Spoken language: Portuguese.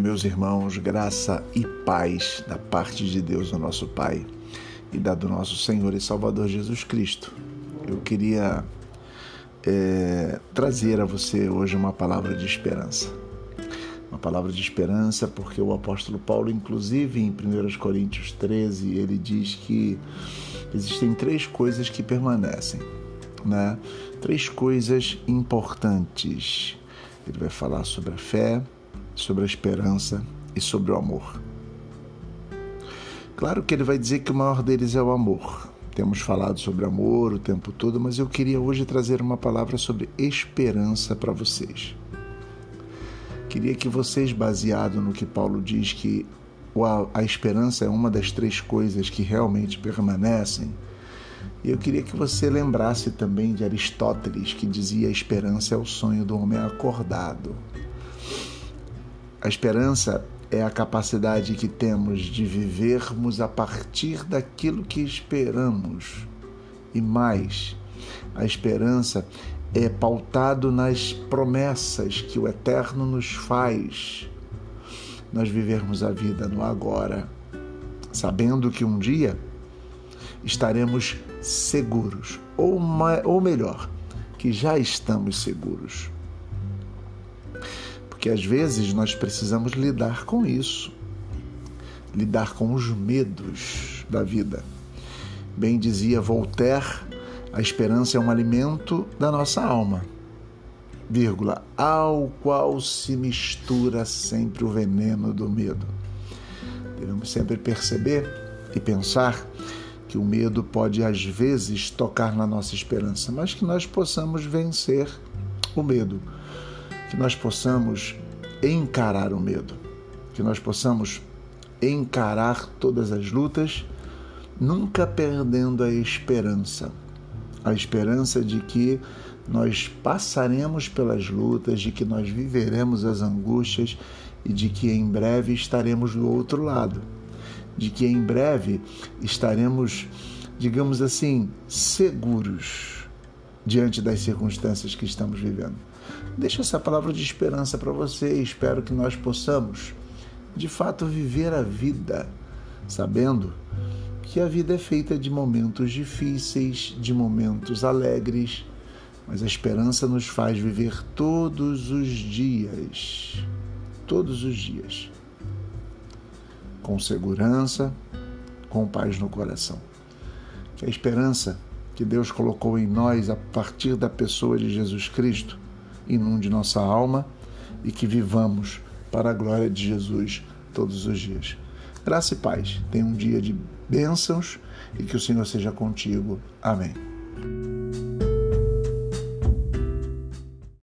meus irmãos, graça e paz da parte de Deus, o nosso Pai, e da do nosso Senhor e Salvador Jesus Cristo. Eu queria é, trazer a você hoje uma palavra de esperança. Uma palavra de esperança, porque o apóstolo Paulo, inclusive em 1 Coríntios 13, ele diz que existem três coisas que permanecem, né? Três coisas importantes. Ele vai falar sobre a fé, sobre a esperança e sobre o amor. Claro que ele vai dizer que o maior deles é o amor. Temos falado sobre amor o tempo todo, mas eu queria hoje trazer uma palavra sobre esperança para vocês. Queria que vocês, baseado no que Paulo diz que a esperança é uma das três coisas que realmente permanecem, eu queria que você lembrasse também de Aristóteles, que dizia a esperança é o sonho do homem acordado. A esperança é a capacidade que temos de vivermos a partir daquilo que esperamos. E mais, a esperança é pautado nas promessas que o Eterno nos faz. Nós vivermos a vida no agora, sabendo que um dia estaremos seguros, ou, ou melhor, que já estamos seguros que às vezes nós precisamos lidar com isso, lidar com os medos da vida. Bem dizia Voltaire, a esperança é um alimento da nossa alma, vírgula, ao qual se mistura sempre o veneno do medo. Devemos sempre perceber e pensar que o medo pode às vezes tocar na nossa esperança, mas que nós possamos vencer o medo que nós possamos encarar o medo, que nós possamos encarar todas as lutas, nunca perdendo a esperança, a esperança de que nós passaremos pelas lutas, de que nós viveremos as angústias e de que em breve estaremos do outro lado, de que em breve estaremos, digamos assim, seguros diante das circunstâncias que estamos vivendo. Deixo essa palavra de esperança para você e espero que nós possamos, de fato, viver a vida sabendo que a vida é feita de momentos difíceis, de momentos alegres, mas a esperança nos faz viver todos os dias, todos os dias, com segurança, com paz no coração. Que a esperança que Deus colocou em nós a partir da pessoa de Jesus Cristo inunde nossa alma e que vivamos para a glória de Jesus todos os dias. Graça e paz. Tenha um dia de bênçãos e que o Senhor seja contigo. Amém.